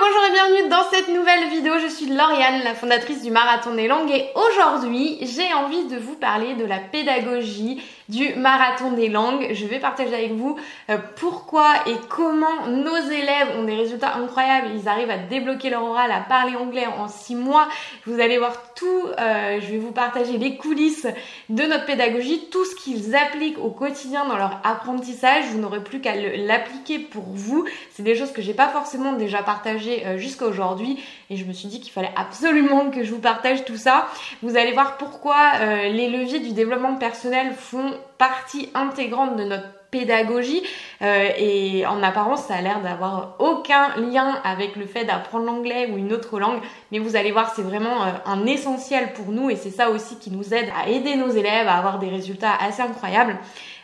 bonjour et bienvenue dans cette nouvelle vidéo. Je suis Lauriane, la fondatrice du Marathon des Langues et aujourd'hui j'ai envie de vous parler de la pédagogie du Marathon des Langues. Je vais partager avec vous euh, pourquoi et comment nos élèves ont des résultats incroyables. Ils arrivent à débloquer leur oral, à parler anglais en 6 mois. Vous allez voir tout, euh, je vais vous partager les coulisses de notre pédagogie, tout ce qu'ils appliquent au quotidien dans leur apprentissage. Vous n'aurez plus qu'à l'appliquer pour vous. C'est des choses que j'ai pas forcément déjà partagées euh, jusqu'à aujourd'hui et je me suis dit qu'il fallait absolument que je vous partage tout ça. Vous allez voir pourquoi les leviers du développement personnel font partie intégrante de notre pédagogie euh, et en apparence ça a l'air d'avoir aucun lien avec le fait d'apprendre l'anglais ou une autre langue mais vous allez voir c'est vraiment euh, un essentiel pour nous et c'est ça aussi qui nous aide à aider nos élèves à avoir des résultats assez incroyables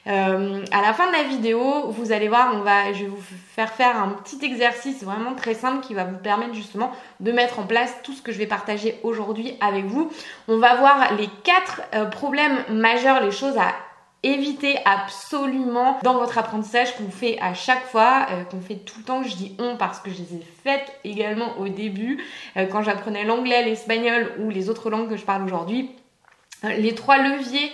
euh, à la fin de la vidéo, vous allez voir, on va, je vais vous faire faire un petit exercice vraiment très simple qui va vous permettre justement de mettre en place tout ce que je vais partager aujourd'hui avec vous. On va voir les quatre problèmes majeurs, les choses à évitez absolument dans votre apprentissage qu'on fait à chaque fois, euh, qu'on fait tout le temps. Je dis on parce que je les ai faites également au début, euh, quand j'apprenais l'anglais, l'espagnol ou les autres langues que je parle aujourd'hui. Euh, les trois leviers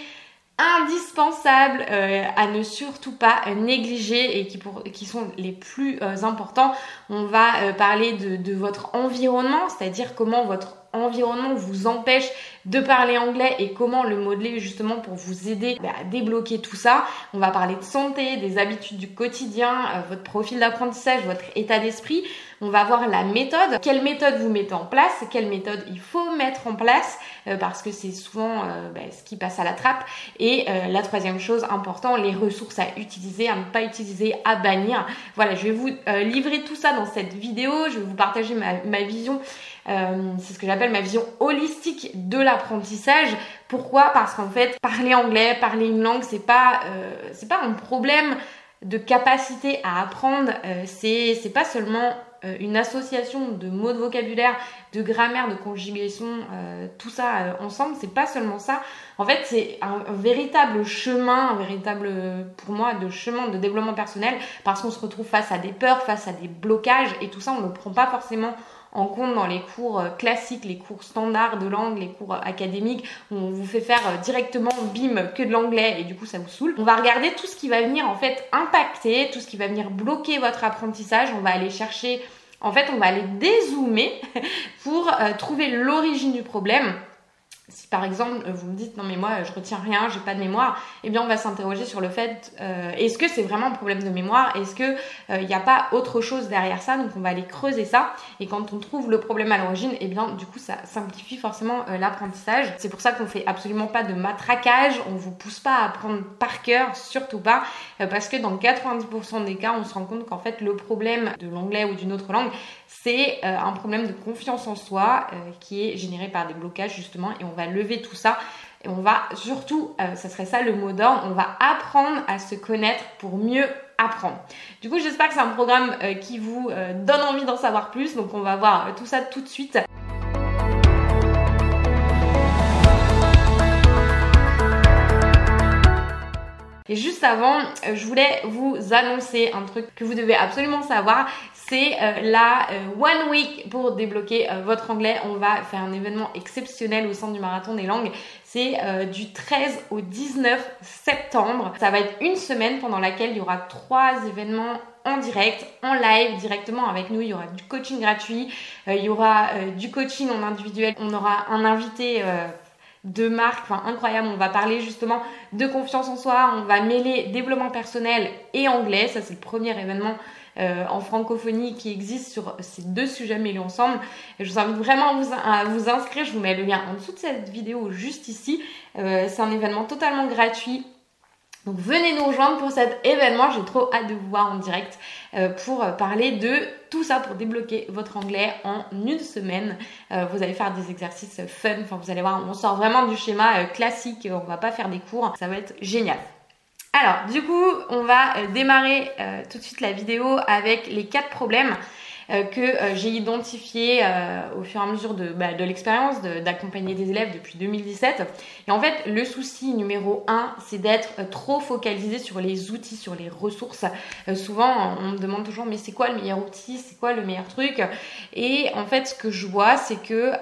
indispensables à ne surtout pas négliger et qui, sont les plus importants. On va parler de, votre environnement, c'est-à-dire comment votre environnement vous empêche de parler anglais et comment le modeler justement pour vous aider bah, à débloquer tout ça. On va parler de santé, des habitudes du quotidien, euh, votre profil d'apprentissage, votre état d'esprit. On va voir la méthode, quelle méthode vous mettez en place, quelle méthode il faut mettre en place? euh, parce que c'est souvent euh, bah, ce qui passe à la trappe. Et la troisième chose importante, les ressources à utiliser, à ne pas utiliser, à bannir. Voilà, je vais vous livrer tout ça dans cette vidéo. Je vais vous partager ma, ma vision euh, c'est ce que j'appelle ma vision holistique de l'apprentissage. Pourquoi? Parce qu'en fait, parler anglais, parler une langue, c'est pas euh, c'est pas un problème de capacité à apprendre. Euh, c'est pas seulement une association de mots de vocabulaire, de grammaire, de conjugation, tout ça ensemble, c'est pas seulement ça. En fait, c'est un, véritable chemin, un véritable, pour moi, de chemin de développement personnel, parce qu'on se retrouve face à des peurs, face à des blocages, et tout ça, on ne le prend pas forcément en compte dans les cours euh, classiques, les cours standards de langue, les cours euh, académiques, on vous fait faire euh, directement bim que de l'anglais et du coup ça vous saoule. On va regarder tout ce qui va venir en fait impacter, tout ce qui va venir bloquer votre apprentissage. On va aller chercher, en fait on va aller dézoomer pour trouver l'origine du problème si par exemple euh, vous me dites non mais moi je retiens rien, j'ai pas de mémoire, eh bien on va s'interroger sur le fait euh, est-ce que c'est vraiment un problème de mémoire, est-ce que il euh, n'y a pas autre chose derrière ça, donc on va aller creuser ça. Et quand on trouve le problème à l'origine, eh bien du coup ça simplifie forcément l'apprentissage. C'est pour ça qu'on fait absolument pas de matraquage, on vous pousse pas à apprendre par cœur, surtout pas, parce que dans 90% des cas on se rend compte qu'en fait le problème de l'anglais ou d'une autre langue c'est un problème de confiance en soi qui est généré par des blocages justement et on va lever tout ça. Et on va surtout, euh, ça serait ça le mot d'ordre, on va apprendre à se connaître pour mieux apprendre. Du coup, j'espère que c'est un programme euh, qui vous euh, donne envie d'en savoir plus. Donc, on va voir tout ça tout de suite. Et juste avant, je voulais vous annoncer un truc que vous devez absolument savoir c'est euh, la euh, One Week pour débloquer euh, votre anglais. On va faire un événement exceptionnel au centre du marathon des langues. C'est du 13 au 19 septembre. Ça va être une semaine pendant laquelle il y aura trois événements en direct, en live directement avec nous. Il y aura du coaching gratuit, il y aura du coaching en individuel. On aura un invité de marque, enfin incroyable. On va parler justement de confiance en soi. On va mêler développement personnel et anglais. Ça c'est le premier événement euh, en francophonie qui existe sur ces deux sujets mêlés ensemble. je vous invite vraiment à vous, inscrire. Je vous mets le lien en dessous de cette vidéo juste ici. Euh, c'est un événement totalement gratuit. Donc venez nous rejoindre pour cet événement, j'ai trop hâte de vous voir en direct euh, pour parler de tout ça pour débloquer votre anglais en une semaine. vous allez faire des exercices fun, enfin vous allez voir, on sort vraiment du schéma classique, on va pas faire des cours, ça va être génial. Alors, du coup, on va euh, démarrer euh, tout de suite la vidéo avec les quatre problèmes. Euh, que euh, j'ai identifié au fur et à mesure de, bah, de l'expérience d'accompagner des élèves depuis 2017. Et en fait, le souci numéro un, c'est d'être trop focalisé sur les outils, sur les ressources. souvent, on me demande toujours, mais c'est quoi le meilleur outil? C'est quoi le meilleur truc? Et en fait, ce que je vois, c'est que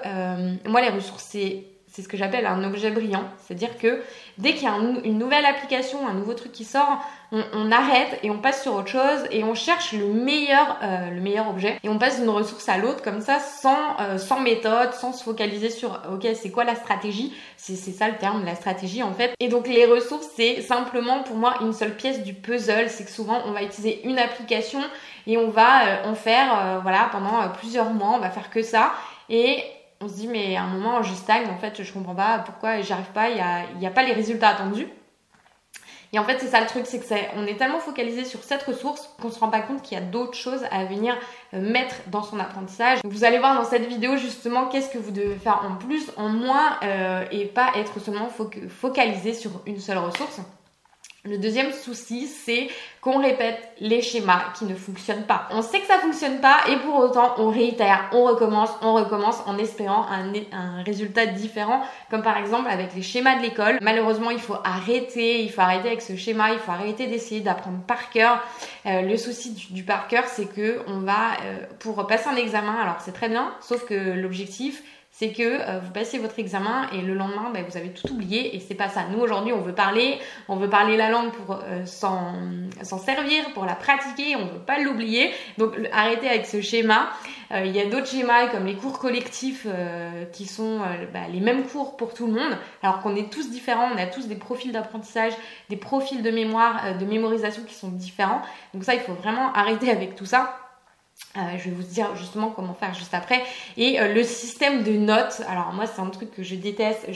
moi, les ressources, c'est c'est ce que j'appelle un objet brillant. C'est-à-dire que dès qu'il y a une nouvelle application, un nouveau truc qui sort, on, arrête et on passe sur autre chose et on cherche le meilleur, euh, objet. Et on passe d'une ressource à l'autre comme ça, sans, euh, méthode, sans se focaliser sur, ok, c'est quoi la stratégie? C'est ça le terme, la stratégie en fait. Et donc les ressources, c'est simplement pour moi une seule pièce du puzzle. C'est que souvent on va utiliser une application et on va euh, en faire, voilà, pendant plusieurs mois, on va faire que ça. Et on se dit mais à un moment je stagne en fait je comprends pas pourquoi j'arrive pas il n'y a, a pas les résultats attendus. Et en fait c'est ça le truc c'est que est tellement focalisé sur cette ressource qu'on se rend pas compte qu'il y a d'autres choses à venir euh, mettre dans son apprentissage. Vous allez voir dans cette vidéo justement qu'est-ce que vous devez faire en plus en moins euh, et pas être seulement focalisé sur une seule ressource le deuxième souci, c'est qu'on répète les schémas qui ne fonctionnent pas. On sait que ça fonctionne pas et pour autant on réitère, on recommence, on recommence en espérant un, résultat différent. Comme par exemple avec les schémas de l'école. Malheureusement, il faut arrêter, il faut arrêter avec ce schéma, il faut arrêter d'essayer d'apprendre par cœur. Euh, le souci du, par cœur, c'est que on va euh, pour passer un examen. Alors c'est très bien, sauf que l'objectif c'est que euh, vous passez votre examen et le lendemain, bah, vous avez tout oublié et c'est pas ça. Nous aujourd'hui, on veut parler, on veut parler la langue pour euh, s'en servir, pour la pratiquer, on veut pas l'oublier. Donc arrêtez avec ce schéma. Euh, il y a d'autres schémas comme les cours collectifs qui sont bah, les mêmes cours pour tout le monde, alors qu'on est tous différents, on a tous des profils d'apprentissage, des profils de mémoire, de mémorisation qui sont différents. Donc ça, il faut vraiment arrêter avec tout ça. Euh, je vais vous dire justement comment faire juste après. Et euh, le système de notes, alors moi c'est un truc que je déteste,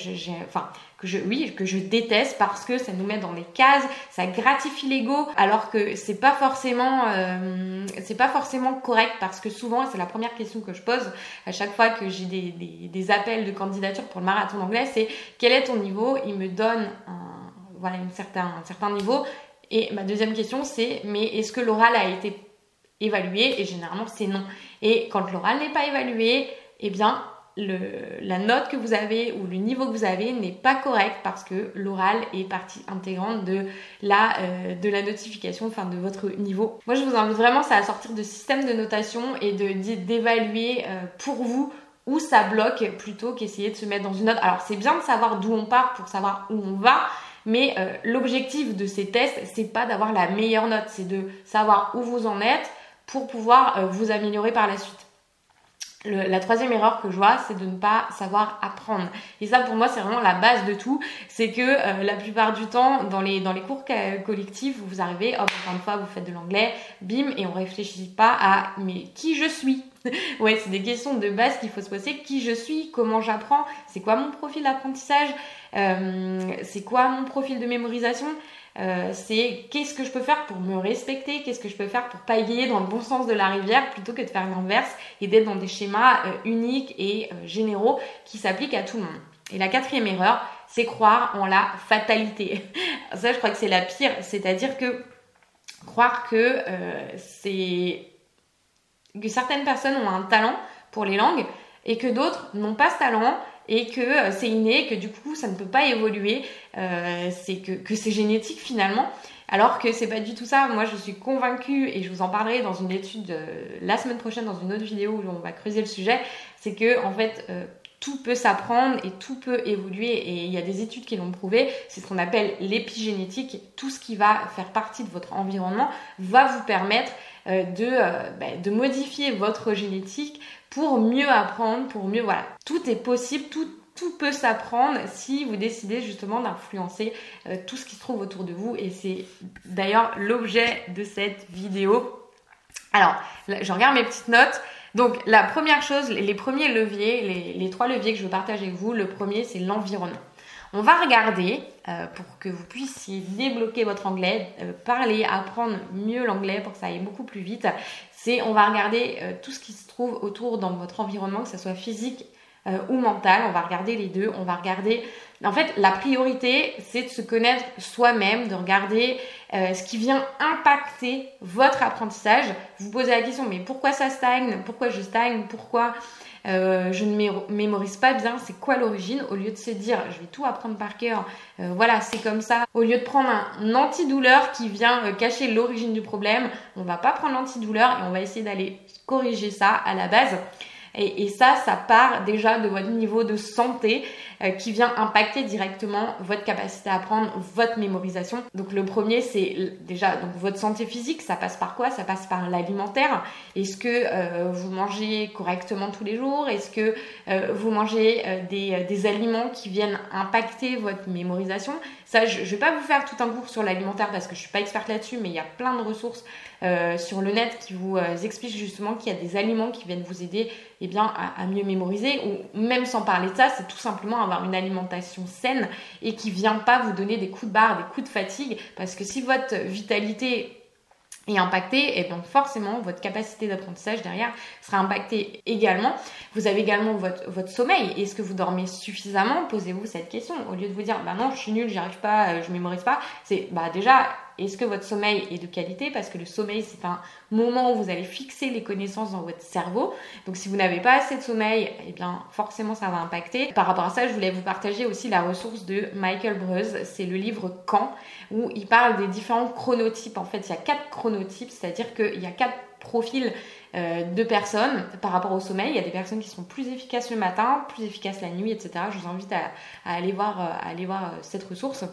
enfin que je, oui, que je déteste parce que ça nous met dans les cases, ça gratifie l'ego, alors que c'est pas forcément, euh, c'est pas forcément correct parce que souvent, c'est la première question que je pose à chaque fois que j'ai des, des, des, appels de candidature pour le marathon d'anglais, c'est quel est ton niveau? Il me donne voilà, certain, un certain niveau. Et ma deuxième question, c'est mais est-ce que l'oral a été évalué et généralement c'est non. Et quand l'oral n'est pas évalué, eh bien le, la note que vous avez ou le niveau que vous avez n'est pas correct parce que l'oral est partie intégrante de la, euh, de la notification, enfin de votre niveau. Moi je vous invite vraiment ça à sortir de système de notation et d'évaluer euh, pour vous où ça bloque plutôt qu'essayer de se mettre dans une note. Alors c'est bien de savoir d'où on part pour savoir où on va, mais euh, l'objectif de ces tests, c'est pas d'avoir la meilleure note, c'est de savoir où vous en êtes, pour pouvoir euh, vous améliorer par la suite. la troisième erreur que je vois, c'est de ne pas savoir apprendre. Et ça, pour moi, c'est vraiment la base de tout. C'est que euh, la plupart du temps, dans les, cours collectifs, vous arrivez, hop, encore une fois, vous faites de l'anglais, bim, et on réfléchit pas à mais qui je suis? Ouais, c'est des questions de base qu'il faut se poser. Qui je suis? Comment j'apprends? C'est quoi mon profil d'apprentissage? Euh, C'est quoi mon profil de mémorisation? Euh, c'est qu'est-ce que je peux faire pour me respecter, qu'est-ce que je peux faire pour pailler dans le bon sens de la rivière plutôt que de faire l'inverse et d'être dans des schémas euh, uniques et euh, généraux qui s'appliquent à tout le monde. Et la quatrième erreur, c'est croire en la fatalité. Ça, je crois que c'est la pire, c'est-à-dire que croire que que certaines personnes ont un talent pour les langues et que d'autres n'ont pas ce talent et que euh, c'est inné, que du coup ça ne peut pas évoluer, euh, c'est que, c'est génétique finalement. Alors que c'est pas du tout ça. Moi, je suis convaincue et je vous en parlerai dans une étude euh, la semaine prochaine dans une autre vidéo où on va creuser le sujet. C'est que en fait, tout peut s'apprendre et tout peut évoluer. Et il y a des études qui l'ont prouvé. C'est ce qu'on appelle l'épigénétique. Tout ce qui va faire partie de votre environnement va vous permettre bah, de modifier votre génétique pour mieux apprendre, pour mieux, voilà. Tout est possible, tout, tout peut s'apprendre si vous décidez justement d'influencer euh, tout ce qui se trouve autour de vous. Et c'est d'ailleurs l'objet de cette vidéo. Alors, je regarde mes petites notes. Donc, la première chose, les premiers leviers, les, trois leviers que je veux partager avec vous, le premier, c'est l'environnement. On va regarder euh, pour que vous puissiez débloquer votre anglais, euh, parler, apprendre mieux l'anglais pour que ça aille beaucoup plus vite c'est on va regarder euh, tout ce qui se trouve autour dans votre environnement, que ce soit physique, ou mental. On va regarder les deux. On va regarder en fait, la priorité, c'est de se connaître soi-même, de regarder ce qui vient impacter votre apprentissage. Vous posez la question, mais pourquoi ça stagne? Pourquoi je stagne? Pourquoi euh, je ne mémorise pas bien C'est quoi l'origine Au lieu de se dire, je vais tout apprendre par cœur, euh, voilà, c'est comme ça. Au lieu de prendre un antidouleur qui vient cacher l'origine du problème, on va pas prendre l'antidouleur et on va essayer d'aller corriger ça à la base. Et, ça, ça part déjà de votre niveau de santé euh, qui vient impacter directement votre capacité à apprendre, votre mémorisation. Donc le premier, c'est déjà votre santé physique. Ça passe par quoi? Ça passe par l'alimentaire. Est-ce que euh, vous mangez correctement tous les jours? Est-ce que euh, vous mangez des, des, aliments qui viennent impacter votre mémorisation? Ça, je, ne vais pas vous faire tout un cours sur l'alimentaire parce que je suis pas experte là-dessus, mais il y a plein de ressources sur le net qui vous expliquent justement qu'il y a des aliments qui viennent vous aider eh bien, à, mieux mémoriser, ou même sans parler de ça, c'est tout simplement avoir une alimentation saine et qui vient pas vous donner des coups de barre, des coups de fatigue, parce que si votre vitalité est impactée, et eh bien forcément votre capacité d'apprentissage derrière sera impactée également. Vous avez également votre, votre sommeil. Est-ce que vous dormez suffisamment? Posez-vous cette question. Au lieu de vous dire bah non, je suis nulle, j'y arrive pas, euh, je mémorise pas, c'est bah déjà est-ce que votre sommeil est de qualité? Parce que le sommeil, c'est un moment où vous allez fixer les connaissances dans votre cerveau. Donc si vous n'avez pas assez de sommeil, eh bien forcément ça va impacter. Par rapport à ça, je voulais vous partager aussi la ressource de Michael Breuse. C'est le livre Quand, où il parle des différents chronotypes. En fait, il y a quatre chronotypes, c'est-à-dire qu'il y a quatre profils euh, de personnes par rapport au sommeil. Il y a des personnes qui sont plus efficaces le matin, plus efficaces la nuit, etc. Je vous invite à, aller voir, voir euh, cette ressource.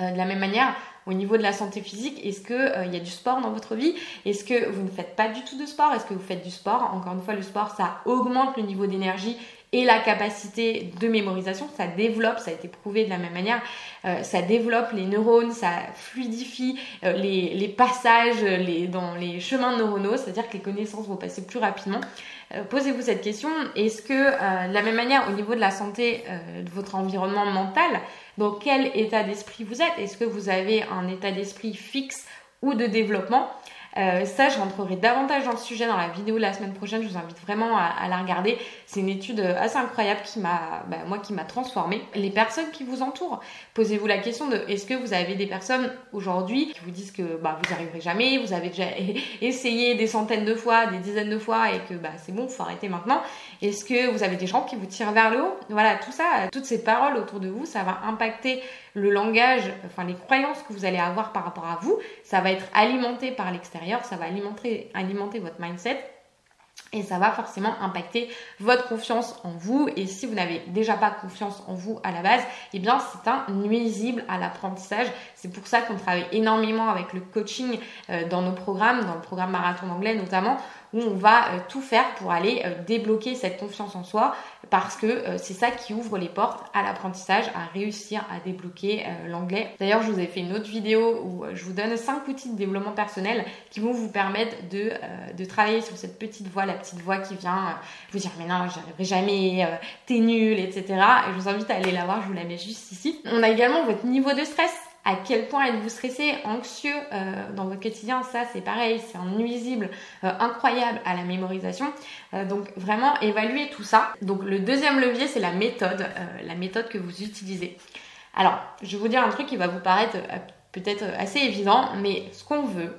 Euh, de la même manière, au niveau de la santé physique, est-ce qu'il euh, y a du sport dans votre vie? Est-ce que vous ne faites pas du tout de sport? Est-ce que vous faites du sport? Encore une fois, le sport, ça augmente le niveau d'énergie et la capacité de mémorisation, ça développe, ça a été prouvé de la même manière, euh, ça développe les neurones, ça fluidifie les, les, passages dans les chemins neuronaux, c'est-à-dire que les connaissances vont passer plus rapidement. Posez-vous cette question, est-ce que de la même manière au niveau de la santé de votre environnement mental, dans quel état d'esprit vous êtes? Est-ce que vous avez un état d'esprit fixe ou de développement? Euh, ça, je rentrerai davantage dans le sujet dans la vidéo la semaine prochaine. Je vous invite vraiment à, la regarder. C'est une étude assez incroyable qui m'a, bah, moi, qui m'a transformée. Les personnes qui vous entourent, posez-vous la question de est-ce que vous avez des personnes aujourd'hui qui vous disent que bah, vous n'y arriverez jamais, vous avez déjà essayé des centaines de fois, des dizaines de fois et que bah, c'est bon, faut arrêter maintenant. Est-ce que vous avez des gens qui vous tirent vers le haut? Voilà, tout ça, toutes ces paroles autour de vous, ça va impacter le langage, enfin les croyances que vous allez avoir par rapport à vous, ça va être alimenté par l'extérieur, ça va alimenter, alimenter votre mindset et ça va forcément impacter votre confiance en vous. Et si vous n'avez déjà pas confiance en vous à la base, eh bien c'est un nuisible à l'apprentissage. C'est pour ça qu'on travaille énormément avec le coaching euh, dans nos programmes, dans le programme marathon d'anglais notamment, où on va euh, tout faire pour aller euh, débloquer cette confiance en soi parce que euh, c'est ça qui ouvre les portes à l'apprentissage, à réussir à débloquer l'anglais. D'ailleurs, je vous ai fait une autre vidéo où je vous donne 5 outils de développement personnel qui vont vous permettre de, de travailler sur cette petite voix, la petite voix qui vient vous dire mais non, j'y arriverai jamais, t'es nul, etc. Et je vous invite à aller la voir, je vous la mets juste ici. On a également votre niveau de stress à quel point êtes-vous stressé, anxieux euh, dans votre quotidien Ça, c'est pareil, c'est un nuisible euh, incroyable à la mémorisation. Euh, donc vraiment, évaluer tout ça. Donc le deuxième levier, c'est la méthode, la méthode que vous utilisez. Alors, je vais vous dire un truc qui va vous paraître peut-être assez évident, mais ce qu'on veut,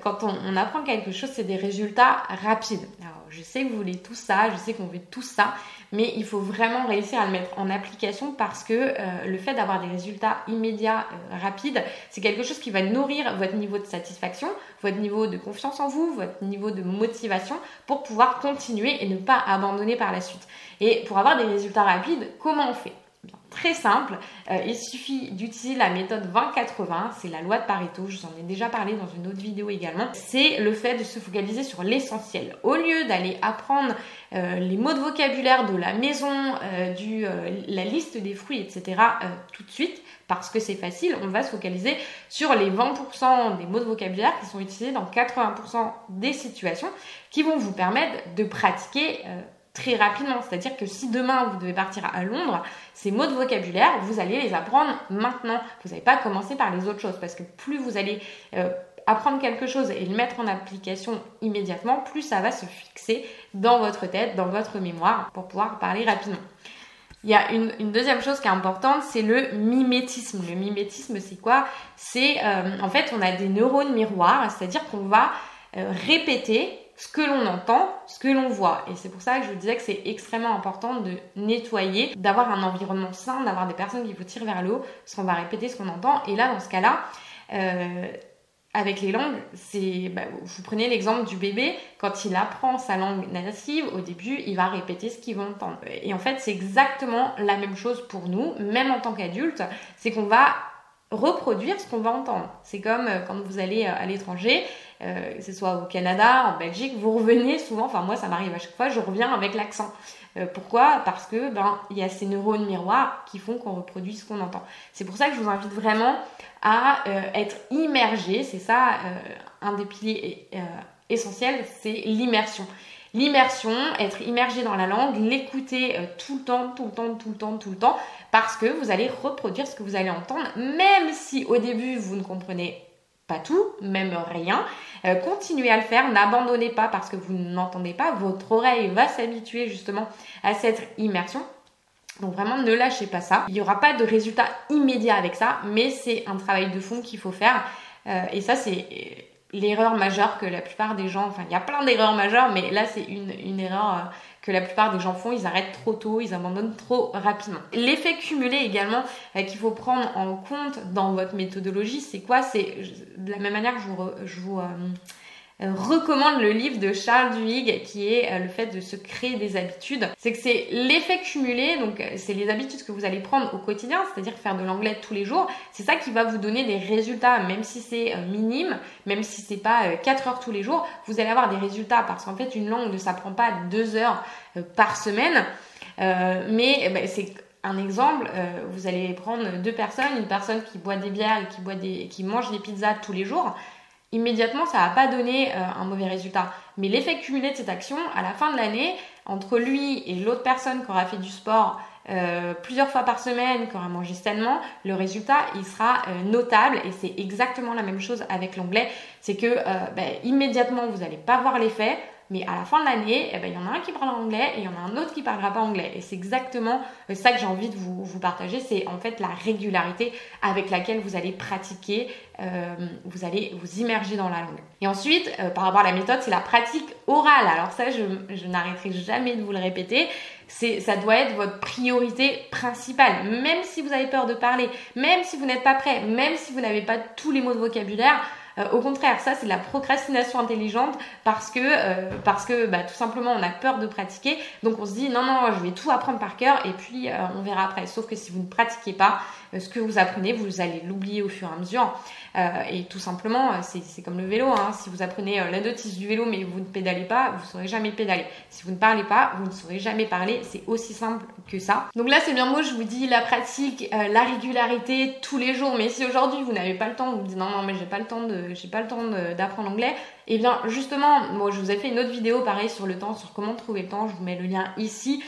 quand on, apprend quelque chose, c'est des résultats rapides. Je sais que vous voulez tout ça, je sais qu'on veut tout ça, mais il faut vraiment réussir à le mettre en application parce que euh, le fait d'avoir des résultats immédiats, euh, rapides, c'est quelque chose qui va nourrir votre niveau de satisfaction, votre niveau de confiance en vous, votre niveau de motivation pour pouvoir continuer et ne pas abandonner par la suite. Et pour avoir des résultats rapides, comment on fait? Simple. Euh, il suffit d'utiliser la méthode 20-80, c'est la loi de Pareto, je vous en ai déjà parlé dans une autre vidéo également. C'est le fait de se focaliser sur l'essentiel. Au lieu d'aller apprendre euh, les mots de vocabulaire de la maison, euh, du, la liste des fruits, etc. tout de suite, parce que c'est facile, on va se focaliser sur les 20% des mots de vocabulaire qui sont utilisés dans 80% des situations qui vont vous permettre de pratiquer très rapidement. C'est-à-dire que si demain vous devez partir à Londres, ces mots de vocabulaire, vous allez les apprendre maintenant. Vous n'allez pas commencer par les autres choses parce que plus vous allez euh, apprendre quelque chose et le mettre en application immédiatement, plus ça va se fixer dans votre tête, dans votre mémoire, pour pouvoir parler rapidement. Il y a une, deuxième chose qui est importante, c'est le mimétisme. Le mimétisme, c'est quoi? C'est euh, en fait, on a des neurones miroirs, c'est-à-dire qu'on va euh, répéter ce que l'on entend, ce que l'on voit. Et c'est pour ça que je vous disais que c'est extrêmement important de nettoyer, d'avoir un environnement sain, d'avoir des personnes qui vous tirent vers le haut, parce qu'on va répéter ce qu'on entend. Et là, dans ce cas-là, euh, avec les langues, c'est, bah, vous prenez l'exemple du bébé, quand il apprend sa langue native, au début, il va répéter ce qu'il va entendre. Et en fait, c'est exactement la même chose pour nous, même en tant qu'adulte, c'est qu'on va reproduire ce qu'on va entendre. C'est comme euh, quand vous allez euh, à l'étranger, euh, que ce soit au Canada, en Belgique, vous revenez souvent, enfin moi ça m'arrive à chaque fois, je reviens avec l'accent. pourquoi? Parce que ben il y a ces neurones miroirs qui font qu'on reproduit ce qu'on entend. C'est pour ça que je vous invite vraiment à être immergé, c'est ça un des piliers essentiels, c'est l'immersion. L'immersion, être immergé dans la langue, l'écouter tout le temps, tout le temps, tout le temps, tout le temps, parce que vous allez reproduire ce que vous allez entendre, même si au début vous ne comprenez pas tout, même rien. Euh, continuez à le faire, n'abandonnez pas parce que vous n'entendez pas, votre oreille va s'habituer justement à cette immersion. Donc vraiment ne lâchez pas ça. Il n'y aura pas de résultat immédiat avec ça, mais c'est un travail de fond qu'il faut faire. Euh, et ça c'est l'erreur majeure que la plupart des gens, enfin il y a plein d'erreurs majeures, mais là c'est une, erreur euh, que la plupart des gens font, ils arrêtent trop tôt, ils abandonnent trop rapidement. L'effet cumulé également euh, qu'il faut prendre en compte dans votre méthodologie, c'est quoi? C'est de la même manière je vous, je vous euh, recommande le livre de Charles Duhigg qui est euh, le fait de se créer des habitudes. C'est que c'est l'effet cumulé, donc euh, c'est les habitudes que vous allez prendre au quotidien, c'est-à-dire faire de l'anglais tous les jours. C'est ça qui va vous donner des résultats, même si c'est minime, même si c'est pas 4 heures tous les jours, vous allez avoir des résultats parce qu'en fait une langue ne s'apprend pas 2 heures par semaine. mais eh ben, c'est un exemple, vous allez prendre deux personnes, une personne qui boit des bières et qui, boit des, qui mange des pizzas tous les jours immédiatement, ça va pas donner euh, un mauvais résultat. Mais l'effet cumulé de cette action, à la fin de l'année, entre lui et l'autre personne qui aura fait du sport euh, plusieurs fois par semaine, qui aura mangé sainement, le résultat, il sera euh, notable. Et c'est exactement la même chose avec l'anglais. C'est que ben, immédiatement, vous n'allez pas voir l'effet mais à la fin de l'année, eh ben, il y en a un qui parle anglais et il y en a un autre qui parlera pas anglais. Et c'est exactement euh, ça que j'ai envie de vous, partager, c'est en fait la régularité avec laquelle vous allez pratiquer, euh, vous allez vous immerger dans la langue. Et ensuite, euh, par rapport à la méthode, c'est la pratique orale. Alors ça, je, n'arrêterai jamais de vous le répéter. Ça doit être votre priorité principale. Même si vous avez peur de parler, même si vous n'êtes pas prêt, même si vous n'avez pas tous les mots de vocabulaire, au contraire, ça c'est la procrastination intelligente parce que euh, parce que bah, tout simplement on a peur de pratiquer, donc on se dit non non je vais tout apprendre par cœur et puis euh, on verra après. Sauf que si vous ne pratiquez pas, ce que vous apprenez, vous allez l'oublier au fur et à mesure. et tout simplement, c'est comme le vélo. Hein. Si vous apprenez la notice du vélo mais vous ne pédalez pas, vous ne saurez jamais pédaler. Si vous ne parlez pas, vous ne saurez jamais parler. C'est aussi simple que ça. Donc là, c'est bien beau, je vous dis la pratique, la régularité tous les jours. Mais si aujourd'hui vous n'avez pas le temps, vous me dites non non mais j'ai pas le temps de j'ai pas le temps d'apprendre l'anglais, et eh bien justement, moi je vous ai fait une autre vidéo pareil sur le temps, sur comment trouver le temps, je vous mets le lien ici.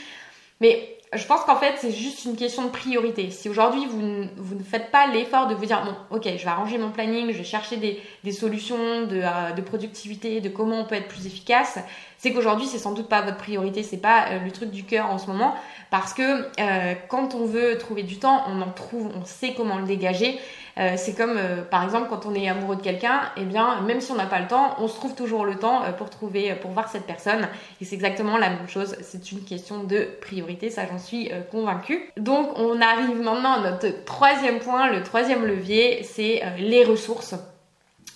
Mais je pense qu'en fait, c'est juste une question de priorité. Si aujourd'hui, vous, ne faites pas l'effort de vous dire, bon, ok, je vais arranger mon planning, je vais chercher des, solutions de, euh, de, productivité, de comment on peut être plus efficace, c'est qu'aujourd'hui, c'est sans doute pas votre priorité, c'est pas euh, le truc du cœur en ce moment, parce que euh, quand on veut trouver du temps, on en trouve, on sait comment le dégager. Euh, c'est comme par exemple quand on est amoureux de quelqu'un, eh bien même si on n'a pas le temps, on se trouve toujours le temps pour trouver, pour voir cette personne. Et c'est exactement la même chose. C'est une question de priorité, ça j'en suis convaincue. Donc on arrive maintenant à notre troisième point, le troisième levier, c'est les ressources.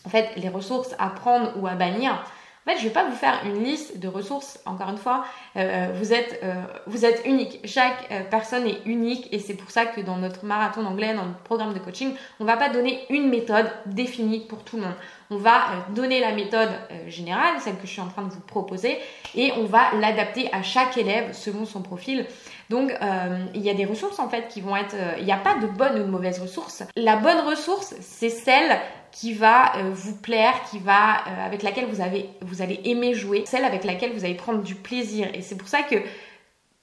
En fait, les ressources à prendre ou à bannir. En fait, je ne vais pas vous faire une liste de ressources, encore une fois, euh, vous, êtes, euh, vous êtes unique. Chaque euh, personne est unique et c'est pour ça que dans notre marathon d'anglais, dans notre programme de coaching, on ne va pas donner une méthode définie pour tout le monde. On va donner la méthode générale, celle que je suis en train de vous proposer, et on va l'adapter à chaque élève selon son profil. Donc, il y a des ressources en fait qui vont être. Il n'y a pas de bonne ou de mauvaise ressource. La bonne ressource, c'est celle qui va euh, vous plaire, qui va euh, avec laquelle vous avez vous allez aimer jouer, celle avec laquelle vous allez prendre du plaisir. Et c'est pour ça que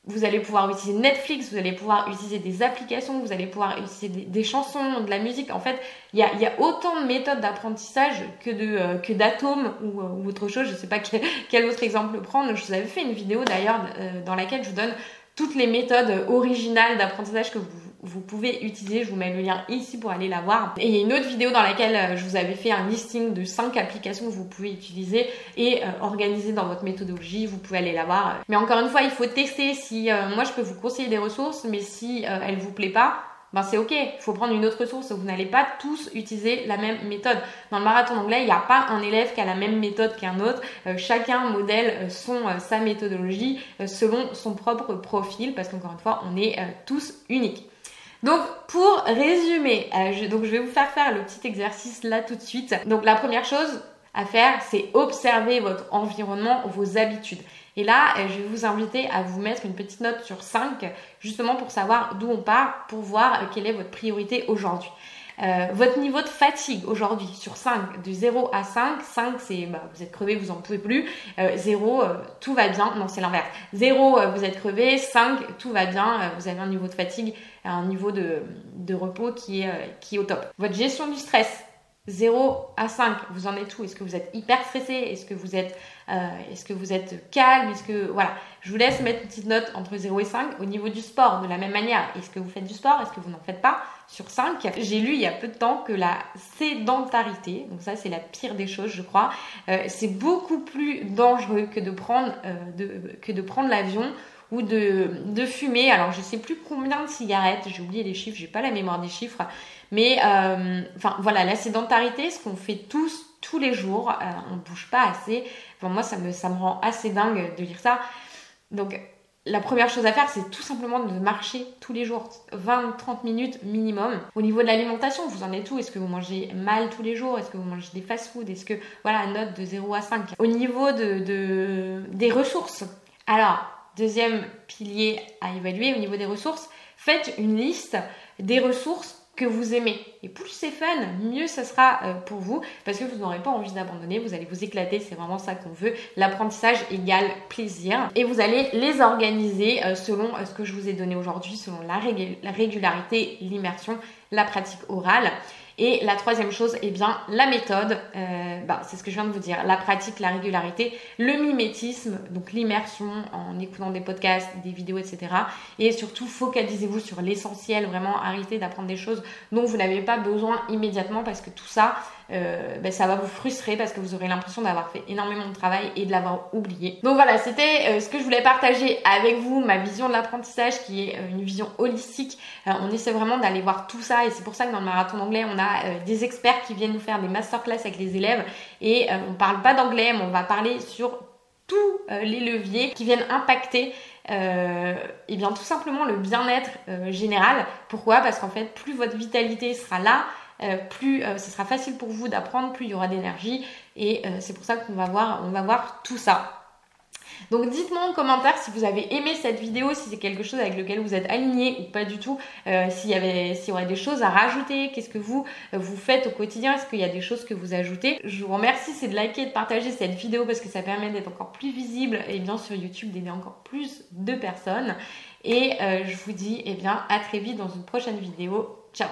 vous allez pouvoir utiliser Netflix, vous allez pouvoir utiliser des applications, vous allez pouvoir utiliser des, chansons, de la musique. En fait, il y a, autant de méthodes d'apprentissage que de euh, d'atomes ou, autre chose. Je ne sais pas quel, autre exemple prendre. Je vous avais fait une vidéo d'ailleurs euh, dans laquelle je vous donne toutes les méthodes originales d'apprentissage que vous, pouvez utiliser. Je vous mets le lien ici pour aller la voir. Et il y a une autre vidéo dans laquelle euh, je vous avais fait un listing de 5 applications que vous pouvez utiliser et euh, organiser dans votre méthodologie. Vous pouvez aller la voir. Mais encore une fois, il faut tester si euh, moi je peux vous conseiller des ressources, mais si elle vous plaît pas, ben c'est ok, il faut prendre une autre source. Vous n'allez pas tous utiliser la même méthode. Dans le marathon anglais, il n'y a pas un élève qui a la même méthode qu'un autre. Euh, chacun modèle euh, euh, sa méthodologie selon son propre profil, parce qu'encore une fois, on est tous uniques. Donc pour résumer, je, je vais vous faire faire le petit exercice là tout de suite. Donc la première chose à faire, c'est observer votre environnement, vos habitudes. Et là, euh, je vais vous inviter à vous mettre une petite note sur 5, justement pour savoir d'où on part, pour voir euh, quelle est votre priorité aujourd'hui. Euh, votre niveau de fatigue aujourd'hui sur 5, de 0 à 5, 5 c'est bah, vous êtes crevé, vous en pouvez plus, 0 tout va bien, non c'est l'inverse, 0 vous êtes crevé, 5 tout va bien, vous avez un niveau de fatigue, un niveau de, de repos qui est, qui est au top. Votre gestion du stress, 0 à 5, vous en êtes où? Est-ce que vous êtes hyper stressé? Est-ce que vous êtes euh, est-ce que vous êtes calme? Est-ce que voilà, je vous laisse mettre une petite note entre 0 et 5 au niveau du sport de la même manière. Est-ce que vous faites du sport? Est-ce que vous n'en faites pas? Sur 5, j'ai lu il y a peu de temps que la sédentarité, donc ça c'est la pire des choses je crois, euh, c'est beaucoup plus dangereux que de prendre euh, que de prendre l'avion ou de, fumer. Alors je sais plus combien de cigarettes, j'ai oublié les chiffres, j'ai pas la mémoire des chiffres, mais enfin voilà, la sédentarité, ce qu'on fait tous tous les jours, euh, on bouge pas assez. Enfin, moi, ça me, ça rend assez dingue de lire ça. Donc, la première chose à faire, c'est tout simplement de marcher tous les jours, 20-30 minutes minimum. Au niveau de l'alimentation, vous en êtes où? Est-ce que vous mangez mal tous les jours? Est-ce que vous mangez des fast-food Est-ce que, voilà, note de 0 à 5. Au niveau de, de, des ressources, alors, deuxième pilier à évaluer au niveau des ressources, faites une liste des ressources que vous aimez. Et plus c'est fun, mieux ça sera euh, pour vous parce que vous n'aurez pas envie d'abandonner, vous allez vous éclater, c'est vraiment ça qu'on veut. L'apprentissage égale plaisir et vous allez les organiser euh, selon euh, ce que je vous ai donné aujourd'hui, selon la, la régularité, l'immersion, la pratique orale. Et la troisième chose, eh bien, la méthode, bah, c'est ce que je viens de vous dire, la pratique, la régularité, le mimétisme, donc l'immersion en écoutant des podcasts, des vidéos, etc. Et surtout, focalisez-vous sur l'essentiel, vraiment arrêtez d'apprendre des choses dont vous n'avez pas besoin immédiatement parce que tout ça, euh, ben, ça va vous frustrer parce que vous aurez l'impression d'avoir fait énormément de travail et de l'avoir oublié. Donc voilà, c'était euh, ce que je voulais partager avec vous, ma vision de l'apprentissage qui est euh, une vision holistique. on essaie vraiment d'aller voir tout ça et c'est pour ça que dans le marathon d'anglais, on a des experts qui viennent nous faire des masterclass avec les élèves et on parle pas d'anglais, mais on va parler sur tous les leviers qui viennent impacter euh, et bien tout simplement le bien-être général. Pourquoi? Parce qu'en fait, plus votre vitalité sera là, euh, plus euh, ce sera facile pour vous d'apprendre, plus il y aura d'énergie. Et euh, c'est pour ça qu'on va voir, on va voir tout ça. Donc dites-moi en commentaire si vous avez aimé cette vidéo, si c'est quelque chose avec lequel vous êtes aligné ou pas du tout, s'il y avait, s'il y aurait des choses à rajouter, qu'est-ce que vous vous faites au quotidien, est-ce qu'il y a des choses que vous ajoutez? Je vous remercie, c'est de liker et de partager cette vidéo parce que ça permet d'être encore plus visible et bien sur YouTube d'aider encore plus de personnes. Et je vous dis eh bien à très vite dans une prochaine vidéo. Ciao